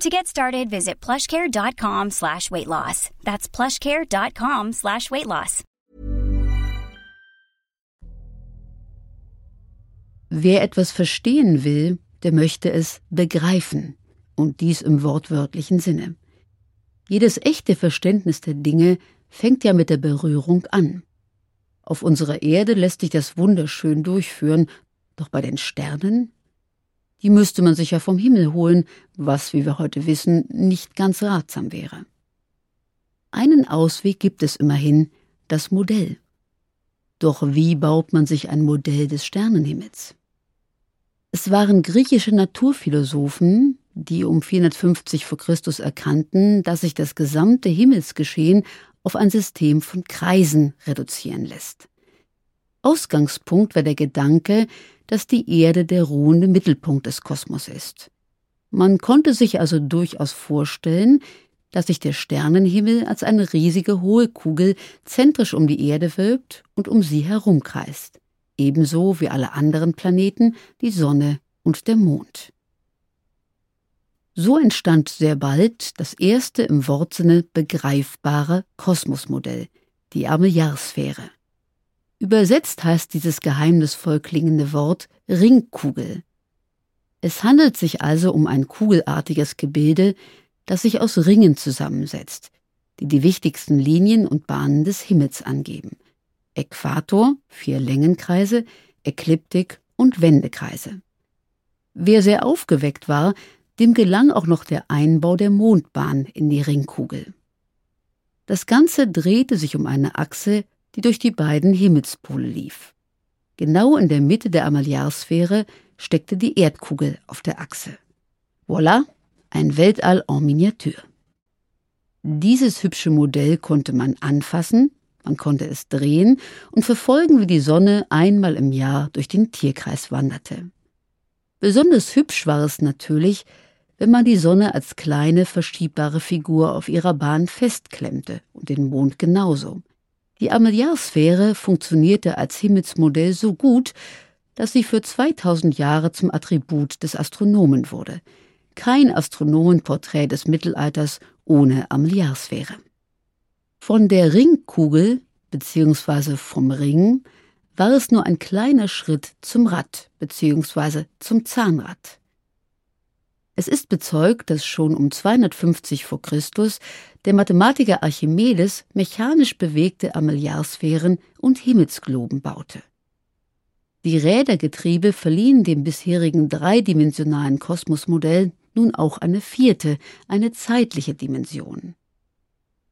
To get started, visit plushcare.com slash weight loss. That's plushcare.com slash weight loss. Wer etwas verstehen will, der möchte es begreifen. Und dies im wortwörtlichen Sinne. Jedes echte Verständnis der Dinge fängt ja mit der Berührung an. Auf unserer Erde lässt sich das wunderschön durchführen, doch bei den Sternen die müsste man sich ja vom Himmel holen, was, wie wir heute wissen, nicht ganz ratsam wäre. Einen Ausweg gibt es immerhin, das Modell. Doch wie baut man sich ein Modell des Sternenhimmels? Es waren griechische Naturphilosophen, die um 450 vor Christus erkannten, dass sich das gesamte Himmelsgeschehen auf ein System von Kreisen reduzieren lässt. Ausgangspunkt war der Gedanke, dass die Erde der ruhende Mittelpunkt des Kosmos ist. Man konnte sich also durchaus vorstellen, dass sich der Sternenhimmel als eine riesige hohe Kugel zentrisch um die Erde wölbt und um sie herumkreist, ebenso wie alle anderen Planeten, die Sonne und der Mond. So entstand sehr bald das erste im Wortsinne begreifbare Kosmosmodell, die Armillaarsphäre. Übersetzt heißt dieses geheimnisvoll klingende Wort Ringkugel. Es handelt sich also um ein kugelartiges Gebilde, das sich aus Ringen zusammensetzt, die die wichtigsten Linien und Bahnen des Himmels angeben. Äquator, vier Längenkreise, Ekliptik und Wendekreise. Wer sehr aufgeweckt war, dem gelang auch noch der Einbau der Mondbahn in die Ringkugel. Das Ganze drehte sich um eine Achse, die durch die beiden Himmelspole lief. Genau in der Mitte der Amaliarsphäre steckte die Erdkugel auf der Achse. Voilà, ein Weltall en Miniatur. Dieses hübsche Modell konnte man anfassen, man konnte es drehen und verfolgen, wie die Sonne einmal im Jahr durch den Tierkreis wanderte. Besonders hübsch war es natürlich, wenn man die Sonne als kleine verschiebbare Figur auf ihrer Bahn festklemmte und den Mond genauso. Die Armillaarsphäre funktionierte als Himmelsmodell so gut, dass sie für 2000 Jahre zum Attribut des Astronomen wurde. Kein Astronomenporträt des Mittelalters ohne Armillaarsphäre. Von der Ringkugel bzw. vom Ring war es nur ein kleiner Schritt zum Rad bzw. zum Zahnrad. Es ist bezeugt, dass schon um 250 vor Christus der Mathematiker Archimedes mechanisch bewegte Armillaarsphären und Himmelsgloben baute. Die Rädergetriebe verliehen dem bisherigen dreidimensionalen Kosmosmodell nun auch eine vierte, eine zeitliche Dimension.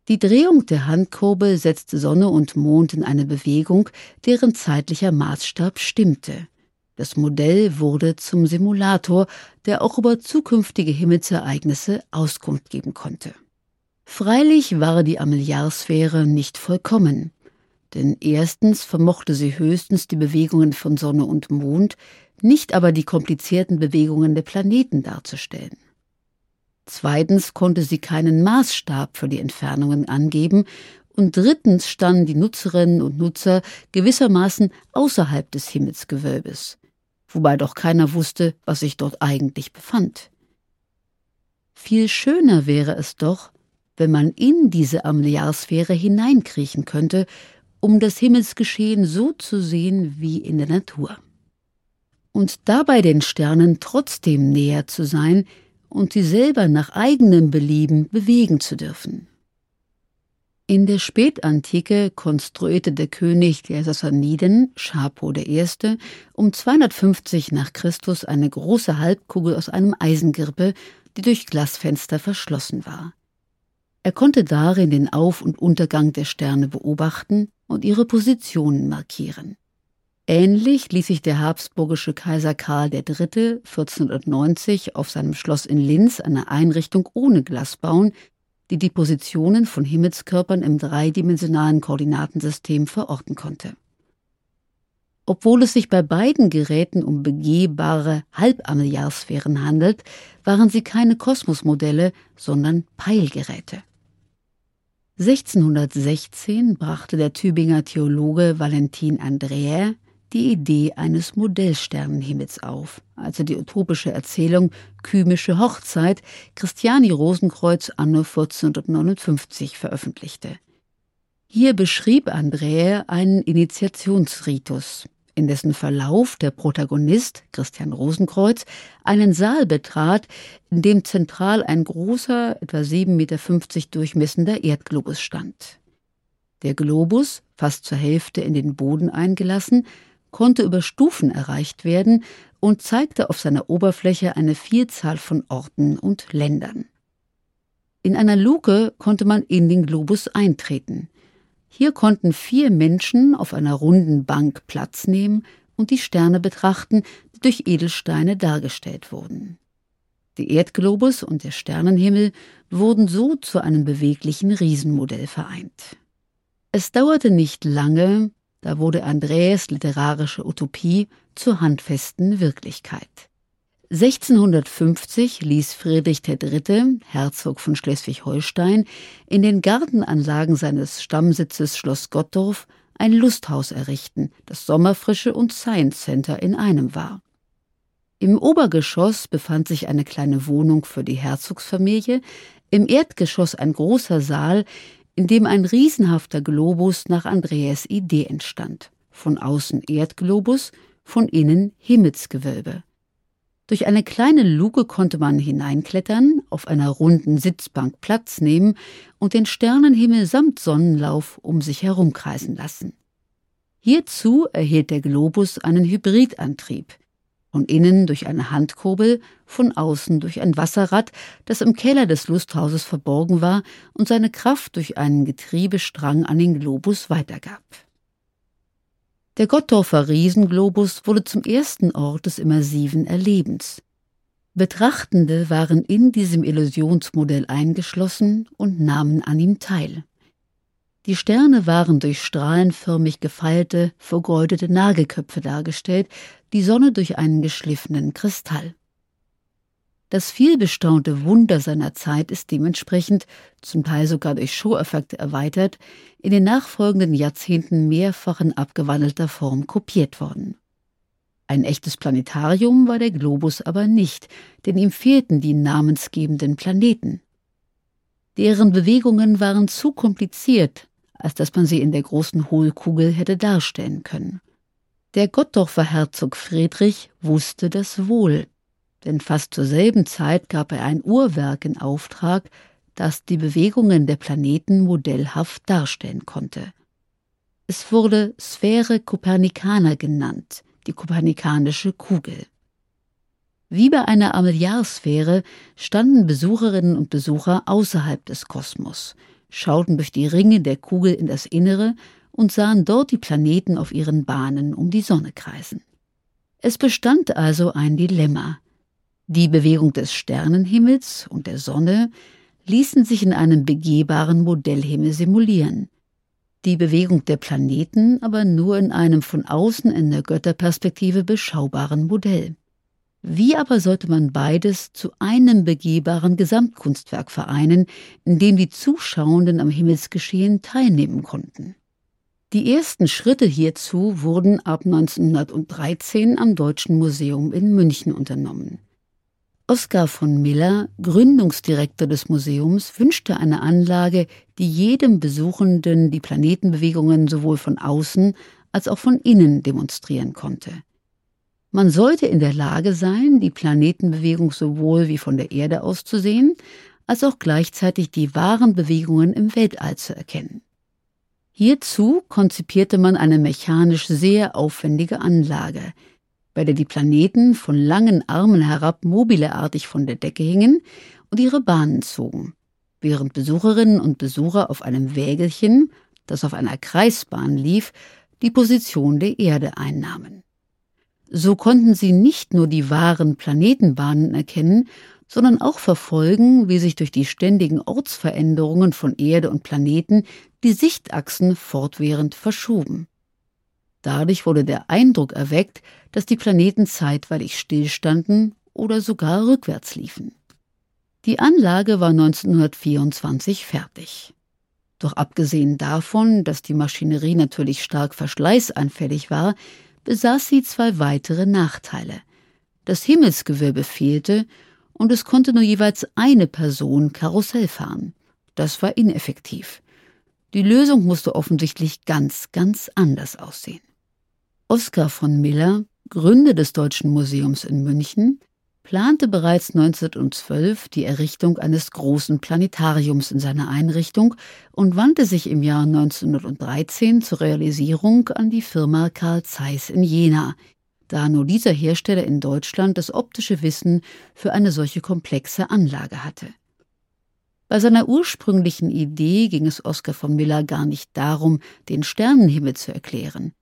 Die Drehung der Handkurbel setzte Sonne und Mond in eine Bewegung, deren zeitlicher Maßstab stimmte. Das Modell wurde zum Simulator, der auch über zukünftige Himmelsereignisse Auskunft geben konnte. Freilich war die Ameliarsphäre nicht vollkommen, denn erstens vermochte sie höchstens die Bewegungen von Sonne und Mond, nicht aber die komplizierten Bewegungen der Planeten darzustellen. Zweitens konnte sie keinen Maßstab für die Entfernungen angeben und drittens standen die Nutzerinnen und Nutzer gewissermaßen außerhalb des Himmelsgewölbes wobei doch keiner wusste, was sich dort eigentlich befand. Viel schöner wäre es doch, wenn man in diese Amliarsphäre hineinkriechen könnte, um das Himmelsgeschehen so zu sehen wie in der Natur. Und dabei den Sternen trotzdem näher zu sein und sie selber nach eigenem Belieben bewegen zu dürfen. In der Spätantike konstruierte der König der Sassaniden, Schapo I., um 250 nach Christus eine große Halbkugel aus einem Eisengirpe, die durch Glasfenster verschlossen war. Er konnte darin den Auf- und Untergang der Sterne beobachten und ihre Positionen markieren. Ähnlich ließ sich der habsburgische Kaiser Karl III. 1490 auf seinem Schloss in Linz eine Einrichtung ohne Glas bauen, die die Positionen von Himmelskörpern im dreidimensionalen Koordinatensystem verorten konnte. Obwohl es sich bei beiden Geräten um begehbare Halbarmilliarsphären handelt, waren sie keine Kosmosmodelle, sondern Peilgeräte. 1616 brachte der Tübinger Theologe Valentin Andreae die Idee eines Modellsternenhimmels auf, als er die utopische Erzählung Kymische Hochzeit Christiani Rosenkreuz anno 1459 veröffentlichte. Hier beschrieb Andreae einen Initiationsritus, in dessen Verlauf der Protagonist, Christian Rosenkreuz, einen Saal betrat, in dem zentral ein großer, etwa 7,50 Meter durchmessender Erdglobus stand. Der Globus, fast zur Hälfte in den Boden eingelassen, konnte über Stufen erreicht werden und zeigte auf seiner Oberfläche eine Vielzahl von Orten und Ländern. In einer Luke konnte man in den Globus eintreten. Hier konnten vier Menschen auf einer runden Bank Platz nehmen und die Sterne betrachten, die durch Edelsteine dargestellt wurden. Der Erdglobus und der Sternenhimmel wurden so zu einem beweglichen Riesenmodell vereint. Es dauerte nicht lange, da wurde Andreas literarische Utopie zur handfesten Wirklichkeit. 1650 ließ Friedrich III., Herzog von Schleswig-Holstein, in den Gartenanlagen seines Stammsitzes Schloss Gottorf ein Lusthaus errichten, das Sommerfrische und Science Center in einem war. Im Obergeschoss befand sich eine kleine Wohnung für die Herzogsfamilie, im Erdgeschoss ein großer Saal, in dem ein riesenhafter Globus nach Andreas Idee entstand. Von außen Erdglobus, von innen Himmelsgewölbe. Durch eine kleine Luke konnte man hineinklettern, auf einer runden Sitzbank Platz nehmen und den Sternenhimmel samt Sonnenlauf um sich herumkreisen lassen. Hierzu erhielt der Globus einen Hybridantrieb, von innen durch eine Handkurbel, von außen durch ein Wasserrad, das im Keller des Lusthauses verborgen war und seine Kraft durch einen Getriebestrang an den Globus weitergab. Der Gottorfer Riesenglobus wurde zum ersten Ort des immersiven Erlebens. Betrachtende waren in diesem Illusionsmodell eingeschlossen und nahmen an ihm teil. Die Sterne waren durch strahlenförmig gefeilte, vergeudete Nagelköpfe dargestellt, die Sonne durch einen geschliffenen Kristall. Das vielbestaunte Wunder seiner Zeit ist dementsprechend, zum Teil sogar durch Show-Effekte erweitert, in den nachfolgenden Jahrzehnten mehrfach in abgewandelter Form kopiert worden. Ein echtes Planetarium war der Globus aber nicht, denn ihm fehlten die namensgebenden Planeten. Deren Bewegungen waren zu kompliziert, als dass man sie in der großen Hohlkugel hätte darstellen können. Der Gottdorfer Herzog Friedrich wusste das wohl, denn fast zur selben Zeit gab er ein Uhrwerk in Auftrag, das die Bewegungen der Planeten modellhaft darstellen konnte. Es wurde Sphäre Copernicana genannt, die kopernikanische Kugel. Wie bei einer Armilliarsphäre standen Besucherinnen und Besucher außerhalb des Kosmos, schauten durch die Ringe der Kugel in das Innere und sahen dort die Planeten auf ihren Bahnen um die Sonne kreisen. Es bestand also ein Dilemma. Die Bewegung des Sternenhimmels und der Sonne ließen sich in einem begehbaren Modellhimmel simulieren, die Bewegung der Planeten aber nur in einem von außen in der Götterperspektive beschaubaren Modell. Wie aber sollte man beides zu einem begehbaren Gesamtkunstwerk vereinen, in dem die Zuschauenden am Himmelsgeschehen teilnehmen konnten? Die ersten Schritte hierzu wurden ab 1913 am Deutschen Museum in München unternommen. Oskar von Miller, Gründungsdirektor des Museums, wünschte eine Anlage, die jedem Besuchenden die Planetenbewegungen sowohl von außen als auch von innen demonstrieren konnte. Man sollte in der Lage sein, die Planetenbewegung sowohl wie von der Erde aus zu sehen, als auch gleichzeitig die wahren Bewegungen im Weltall zu erkennen. Hierzu konzipierte man eine mechanisch sehr aufwendige Anlage, bei der die Planeten von langen Armen herab mobileartig von der Decke hingen und ihre Bahnen zogen, während Besucherinnen und Besucher auf einem Wägelchen, das auf einer Kreisbahn lief, die Position der Erde einnahmen. So konnten sie nicht nur die wahren Planetenbahnen erkennen, sondern auch verfolgen, wie sich durch die ständigen Ortsveränderungen von Erde und Planeten die Sichtachsen fortwährend verschoben. Dadurch wurde der Eindruck erweckt, dass die Planeten zeitweilig stillstanden oder sogar rückwärts liefen. Die Anlage war 1924 fertig. Doch abgesehen davon, dass die Maschinerie natürlich stark verschleißanfällig war, besaß sie zwei weitere Nachteile. Das Himmelsgewölbe fehlte und es konnte nur jeweils eine Person Karussell fahren. Das war ineffektiv. Die Lösung musste offensichtlich ganz, ganz anders aussehen. Oskar von Miller, Gründer des Deutschen Museums in München, plante bereits 1912 die Errichtung eines großen Planetariums in seiner Einrichtung und wandte sich im Jahr 1913 zur Realisierung an die Firma Carl Zeiss in Jena, da nur dieser Hersteller in Deutschland das optische Wissen für eine solche komplexe Anlage hatte. Bei seiner ursprünglichen Idee ging es Oskar von Miller gar nicht darum, den Sternenhimmel zu erklären.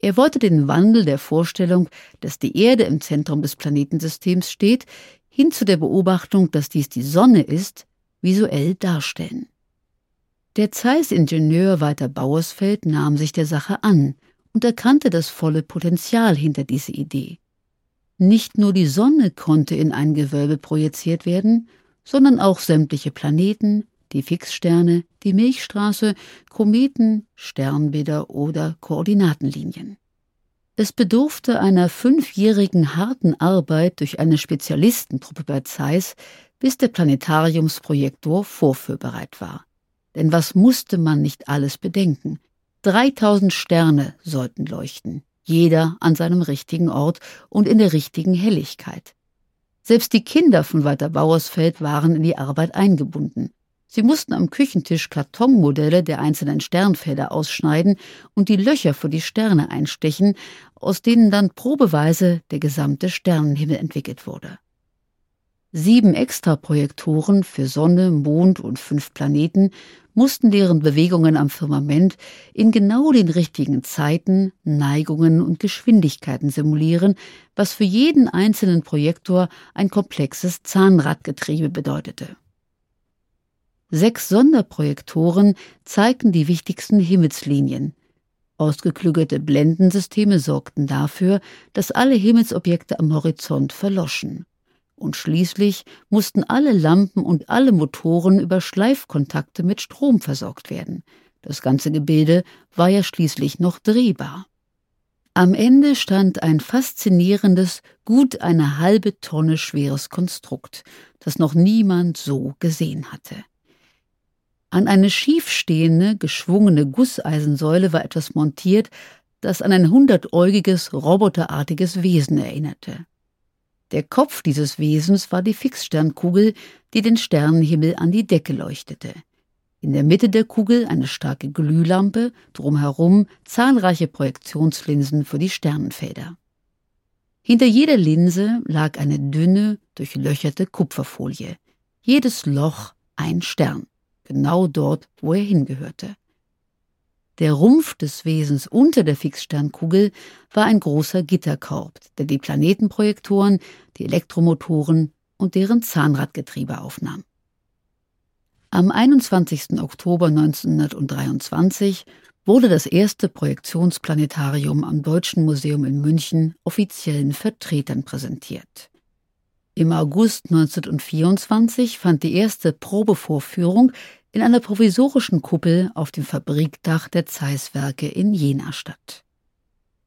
Er wollte den Wandel der Vorstellung, dass die Erde im Zentrum des Planetensystems steht, hin zu der Beobachtung, dass dies die Sonne ist, visuell darstellen. Der Zeiss-Ingenieur Walter Bauersfeld nahm sich der Sache an und erkannte das volle Potenzial hinter dieser Idee. Nicht nur die Sonne konnte in ein Gewölbe projiziert werden, sondern auch sämtliche Planeten, die Fixsterne, die Milchstraße, Kometen, Sternbilder oder Koordinatenlinien. Es bedurfte einer fünfjährigen harten Arbeit durch eine Spezialistentruppe bei Zeiss, bis der Planetariumsprojektor vorführbereit war. Denn was musste man nicht alles bedenken? 3000 Sterne sollten leuchten, jeder an seinem richtigen Ort und in der richtigen Helligkeit. Selbst die Kinder von Walter Bauersfeld waren in die Arbeit eingebunden. Sie mussten am Küchentisch Kartonmodelle der einzelnen Sternfelder ausschneiden und die Löcher für die Sterne einstechen, aus denen dann probeweise der gesamte Sternenhimmel entwickelt wurde. Sieben Extraprojektoren für Sonne, Mond und fünf Planeten mussten deren Bewegungen am Firmament in genau den richtigen Zeiten, Neigungen und Geschwindigkeiten simulieren, was für jeden einzelnen Projektor ein komplexes Zahnradgetriebe bedeutete. Sechs Sonderprojektoren zeigten die wichtigsten Himmelslinien. Ausgeklügelte Blendensysteme sorgten dafür, dass alle Himmelsobjekte am Horizont verloschen. Und schließlich mussten alle Lampen und alle Motoren über Schleifkontakte mit Strom versorgt werden. Das ganze Gebilde war ja schließlich noch drehbar. Am Ende stand ein faszinierendes, gut eine halbe Tonne schweres Konstrukt, das noch niemand so gesehen hatte. An eine schiefstehende, geschwungene Gusseisensäule war etwas montiert, das an ein hundertäugiges, roboterartiges Wesen erinnerte. Der Kopf dieses Wesens war die Fixsternkugel, die den Sternenhimmel an die Decke leuchtete. In der Mitte der Kugel eine starke Glühlampe, drumherum zahlreiche Projektionslinsen für die Sternenfelder. Hinter jeder Linse lag eine dünne, durchlöcherte Kupferfolie. Jedes Loch ein Stern genau dort, wo er hingehörte. Der Rumpf des Wesens unter der Fixsternkugel war ein großer Gitterkorb, der die Planetenprojektoren, die Elektromotoren und deren Zahnradgetriebe aufnahm. Am 21. Oktober 1923 wurde das erste Projektionsplanetarium am Deutschen Museum in München offiziellen Vertretern präsentiert. Im August 1924 fand die erste Probevorführung in einer provisorischen Kuppel auf dem Fabrikdach der Zeiss-Werke in Jena statt.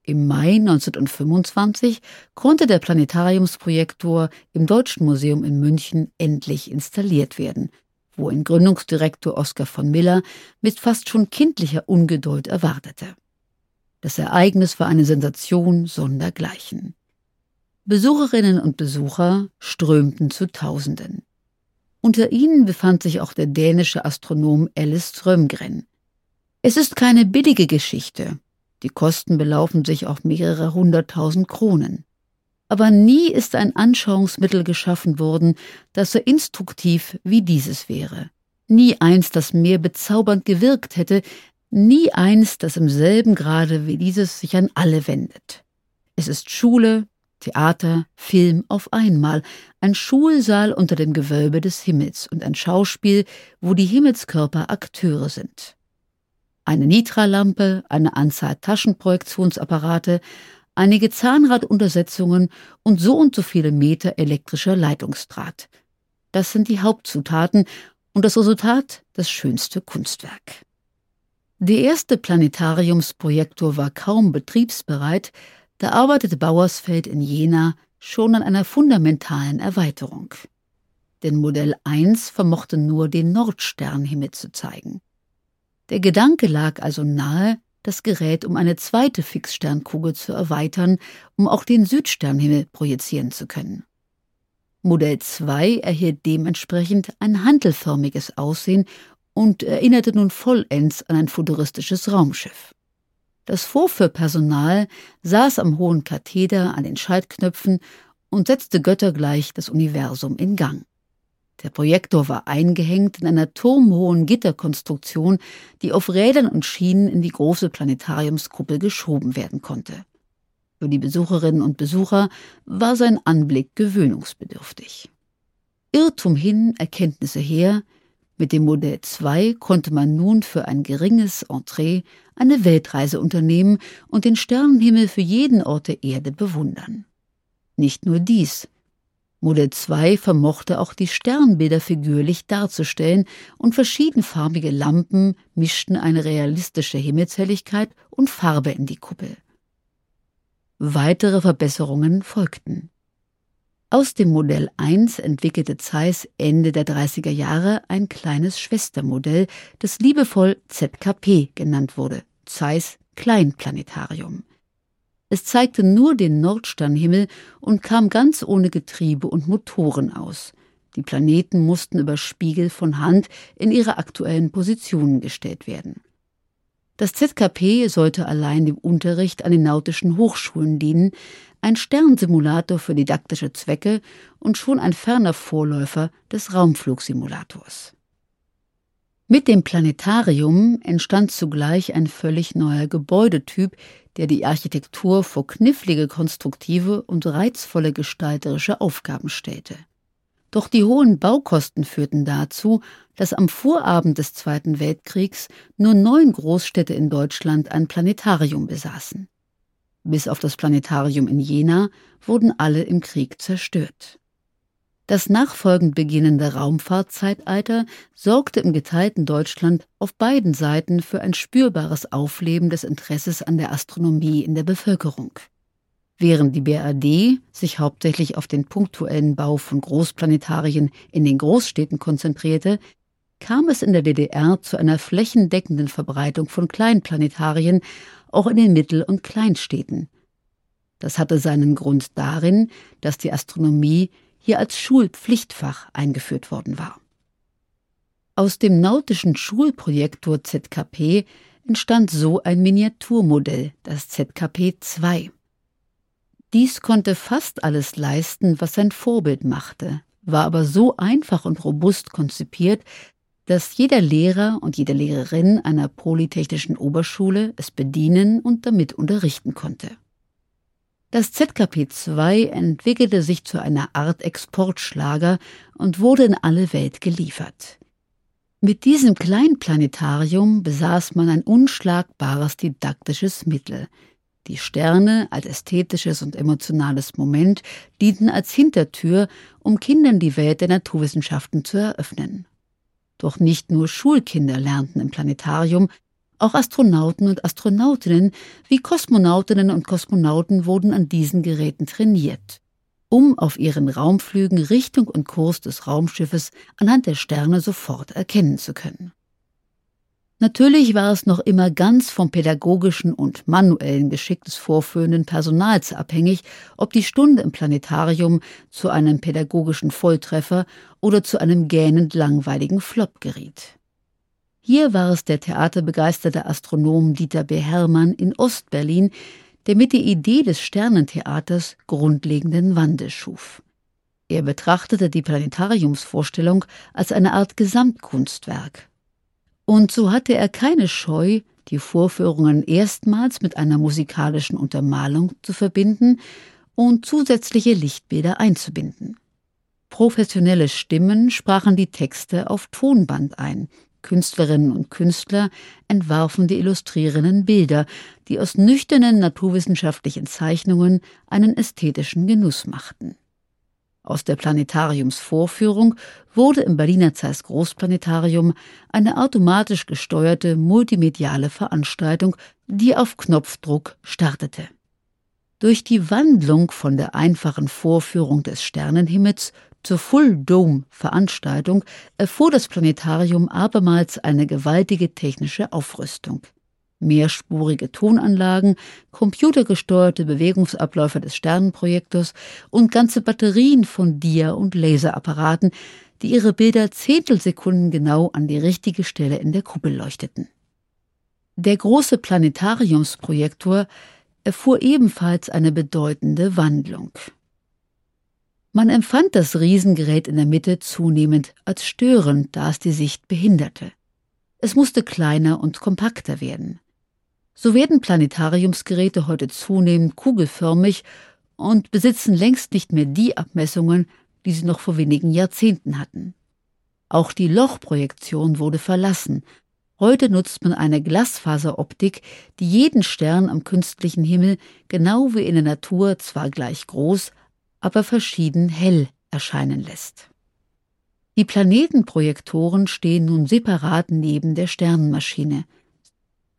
Im Mai 1925 konnte der Planetariumsprojektor im Deutschen Museum in München endlich installiert werden, wo ein Gründungsdirektor Oskar von Miller mit fast schon kindlicher Ungeduld erwartete. Das Ereignis war eine Sensation sondergleichen. Besucherinnen und Besucher strömten zu Tausenden. Unter ihnen befand sich auch der dänische Astronom Alice Strömgren. Es ist keine billige Geschichte. Die Kosten belaufen sich auf mehrere hunderttausend Kronen. Aber nie ist ein Anschauungsmittel geschaffen worden, das so instruktiv wie dieses wäre. Nie eins, das mehr bezaubernd gewirkt hätte, nie eins, das im selben Grade wie dieses sich an alle wendet. Es ist Schule, Theater, Film auf einmal, ein Schulsaal unter dem Gewölbe des Himmels und ein Schauspiel, wo die Himmelskörper Akteure sind. Eine Nitralampe, eine Anzahl Taschenprojektionsapparate, einige Zahnraduntersetzungen und so und so viele Meter elektrischer Leitungsdraht. Das sind die Hauptzutaten und das Resultat das schönste Kunstwerk. Der erste Planetariumsprojektor war kaum betriebsbereit, da arbeitete Bauersfeld in Jena schon an einer fundamentalen Erweiterung. Denn Modell 1 vermochte nur den Nordsternhimmel zu zeigen. Der Gedanke lag also nahe, das Gerät um eine zweite Fixsternkugel zu erweitern, um auch den Südsternhimmel projizieren zu können. Modell 2 erhielt dementsprechend ein hantelförmiges Aussehen und erinnerte nun vollends an ein futuristisches Raumschiff. Das Vorführpersonal saß am hohen Katheder an den Schaltknöpfen und setzte göttergleich das Universum in Gang. Der Projektor war eingehängt in einer turmhohen Gitterkonstruktion, die auf Rädern und Schienen in die große Planetariumskuppel geschoben werden konnte. Für die Besucherinnen und Besucher war sein Anblick gewöhnungsbedürftig. Irrtum hin, Erkenntnisse her, mit dem Modell 2 konnte man nun für ein geringes Entree eine Weltreise unternehmen und den Sternenhimmel für jeden Ort der Erde bewundern. Nicht nur dies. Modell 2 vermochte auch die Sternbilder figürlich darzustellen und verschiedenfarbige Lampen mischten eine realistische Himmelshelligkeit und Farbe in die Kuppel. Weitere Verbesserungen folgten. Aus dem Modell 1 entwickelte Zeiss Ende der 30er Jahre ein kleines Schwestermodell, das liebevoll ZKP genannt wurde, Zeiss Kleinplanetarium. Es zeigte nur den Nordsternhimmel und kam ganz ohne Getriebe und Motoren aus. Die Planeten mussten über Spiegel von Hand in ihre aktuellen Positionen gestellt werden. Das ZKP sollte allein dem Unterricht an den nautischen Hochschulen dienen, ein Sternsimulator für didaktische Zwecke und schon ein ferner Vorläufer des Raumflugsimulators. Mit dem Planetarium entstand zugleich ein völlig neuer Gebäudetyp, der die Architektur vor knifflige konstruktive und reizvolle gestalterische Aufgaben stellte. Doch die hohen Baukosten führten dazu, dass am Vorabend des Zweiten Weltkriegs nur neun Großstädte in Deutschland ein Planetarium besaßen. Bis auf das Planetarium in Jena wurden alle im Krieg zerstört. Das nachfolgend beginnende Raumfahrtzeitalter sorgte im geteilten Deutschland auf beiden Seiten für ein spürbares Aufleben des Interesses an der Astronomie in der Bevölkerung. Während die BRD sich hauptsächlich auf den punktuellen Bau von Großplanetarien in den Großstädten konzentrierte, kam es in der DDR zu einer flächendeckenden Verbreitung von Kleinplanetarien auch in den Mittel- und Kleinstädten. Das hatte seinen Grund darin, dass die Astronomie hier als Schulpflichtfach eingeführt worden war. Aus dem nautischen Schulprojektor ZKP entstand so ein Miniaturmodell, das ZKP 2. Dies konnte fast alles leisten, was sein Vorbild machte, war aber so einfach und robust konzipiert, dass jeder Lehrer und jede Lehrerin einer polytechnischen Oberschule es bedienen und damit unterrichten konnte. Das ZKP 2 entwickelte sich zu einer Art Exportschlager und wurde in alle Welt geliefert. Mit diesem Kleinplanetarium besaß man ein unschlagbares didaktisches Mittel. Die Sterne als ästhetisches und emotionales Moment dienten als Hintertür, um Kindern die Welt der Naturwissenschaften zu eröffnen. Doch nicht nur Schulkinder lernten im Planetarium, auch Astronauten und Astronautinnen wie Kosmonautinnen und Kosmonauten wurden an diesen Geräten trainiert, um auf ihren Raumflügen Richtung und Kurs des Raumschiffes anhand der Sterne sofort erkennen zu können. Natürlich war es noch immer ganz vom pädagogischen und manuellen Geschick des vorführenden Personals abhängig, ob die Stunde im Planetarium zu einem pädagogischen Volltreffer oder zu einem gähnend langweiligen Flop geriet. Hier war es der theaterbegeisterte Astronom Dieter B. Herrmann in Ostberlin, der mit der Idee des Sternentheaters grundlegenden Wandel schuf. Er betrachtete die Planetariumsvorstellung als eine Art Gesamtkunstwerk und so hatte er keine Scheu, die Vorführungen erstmals mit einer musikalischen Untermalung zu verbinden und zusätzliche Lichtbilder einzubinden. Professionelle Stimmen sprachen die Texte auf Tonband ein, Künstlerinnen und Künstler entwarfen die illustrierenden Bilder, die aus nüchternen naturwissenschaftlichen Zeichnungen einen ästhetischen Genuss machten. Aus der Planetariumsvorführung wurde im Berliner Zeiss Großplanetarium eine automatisch gesteuerte multimediale Veranstaltung, die auf Knopfdruck startete. Durch die Wandlung von der einfachen Vorführung des Sternenhimmels zur Full-Dome-Veranstaltung erfuhr das Planetarium abermals eine gewaltige technische Aufrüstung mehrspurige Tonanlagen, computergesteuerte Bewegungsabläufe des Sternenprojektors und ganze Batterien von Dia- und Laserapparaten, die ihre Bilder Zehntelsekunden genau an die richtige Stelle in der Kuppel leuchteten. Der große Planetariumsprojektor erfuhr ebenfalls eine bedeutende Wandlung. Man empfand das Riesengerät in der Mitte zunehmend als störend, da es die Sicht behinderte. Es musste kleiner und kompakter werden. So werden Planetariumsgeräte heute zunehmend kugelförmig und besitzen längst nicht mehr die Abmessungen, die sie noch vor wenigen Jahrzehnten hatten. Auch die Lochprojektion wurde verlassen. Heute nutzt man eine Glasfaseroptik, die jeden Stern am künstlichen Himmel genau wie in der Natur zwar gleich groß, aber verschieden hell erscheinen lässt. Die Planetenprojektoren stehen nun separat neben der Sternenmaschine.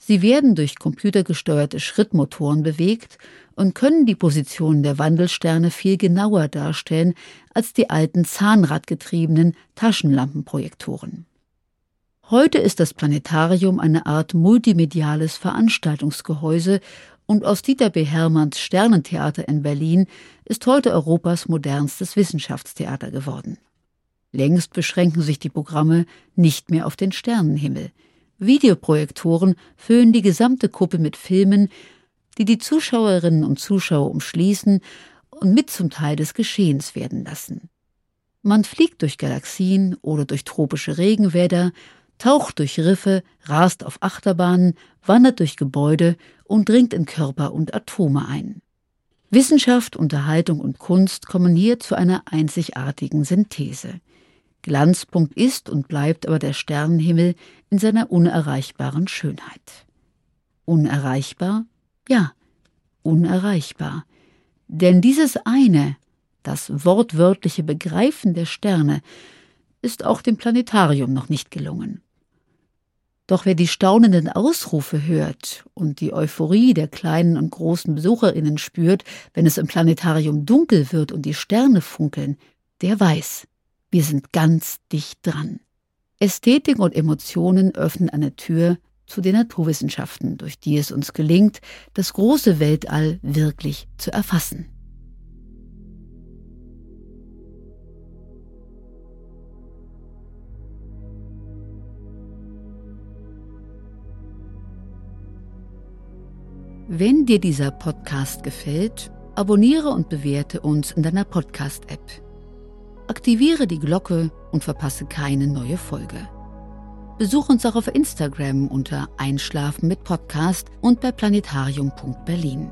Sie werden durch computergesteuerte Schrittmotoren bewegt und können die Position der Wandelsterne viel genauer darstellen als die alten zahnradgetriebenen Taschenlampenprojektoren. Heute ist das Planetarium eine Art multimediales Veranstaltungsgehäuse und aus Dieter B. Hermanns Sternentheater in Berlin ist heute Europas modernstes Wissenschaftstheater geworden. Längst beschränken sich die Programme nicht mehr auf den Sternenhimmel. Videoprojektoren füllen die gesamte Kuppe mit Filmen, die die Zuschauerinnen und Zuschauer umschließen und mit zum Teil des Geschehens werden lassen. Man fliegt durch Galaxien oder durch tropische Regenwälder, taucht durch Riffe, rast auf Achterbahnen, wandert durch Gebäude und dringt in Körper und Atome ein. Wissenschaft, Unterhaltung und Kunst kommen hier zu einer einzigartigen Synthese. Glanzpunkt ist und bleibt aber der Sternenhimmel in seiner unerreichbaren Schönheit. Unerreichbar? Ja, unerreichbar. Denn dieses eine, das wortwörtliche Begreifen der Sterne, ist auch dem Planetarium noch nicht gelungen. Doch wer die staunenden Ausrufe hört und die Euphorie der kleinen und großen Besucherinnen spürt, wenn es im Planetarium dunkel wird und die Sterne funkeln, der weiß, wir sind ganz dicht dran. Ästhetik und Emotionen öffnen eine Tür zu den Naturwissenschaften, durch die es uns gelingt, das große Weltall wirklich zu erfassen. Wenn dir dieser Podcast gefällt, abonniere und bewerte uns in deiner Podcast-App. Aktiviere die Glocke und verpasse keine neue Folge. Besuch uns auch auf Instagram unter Einschlafen mit Podcast und bei planetarium.berlin.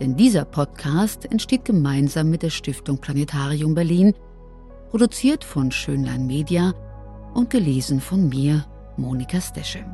Denn dieser Podcast entsteht gemeinsam mit der Stiftung Planetarium Berlin, produziert von Schönlein Media und gelesen von mir, Monika Stasche.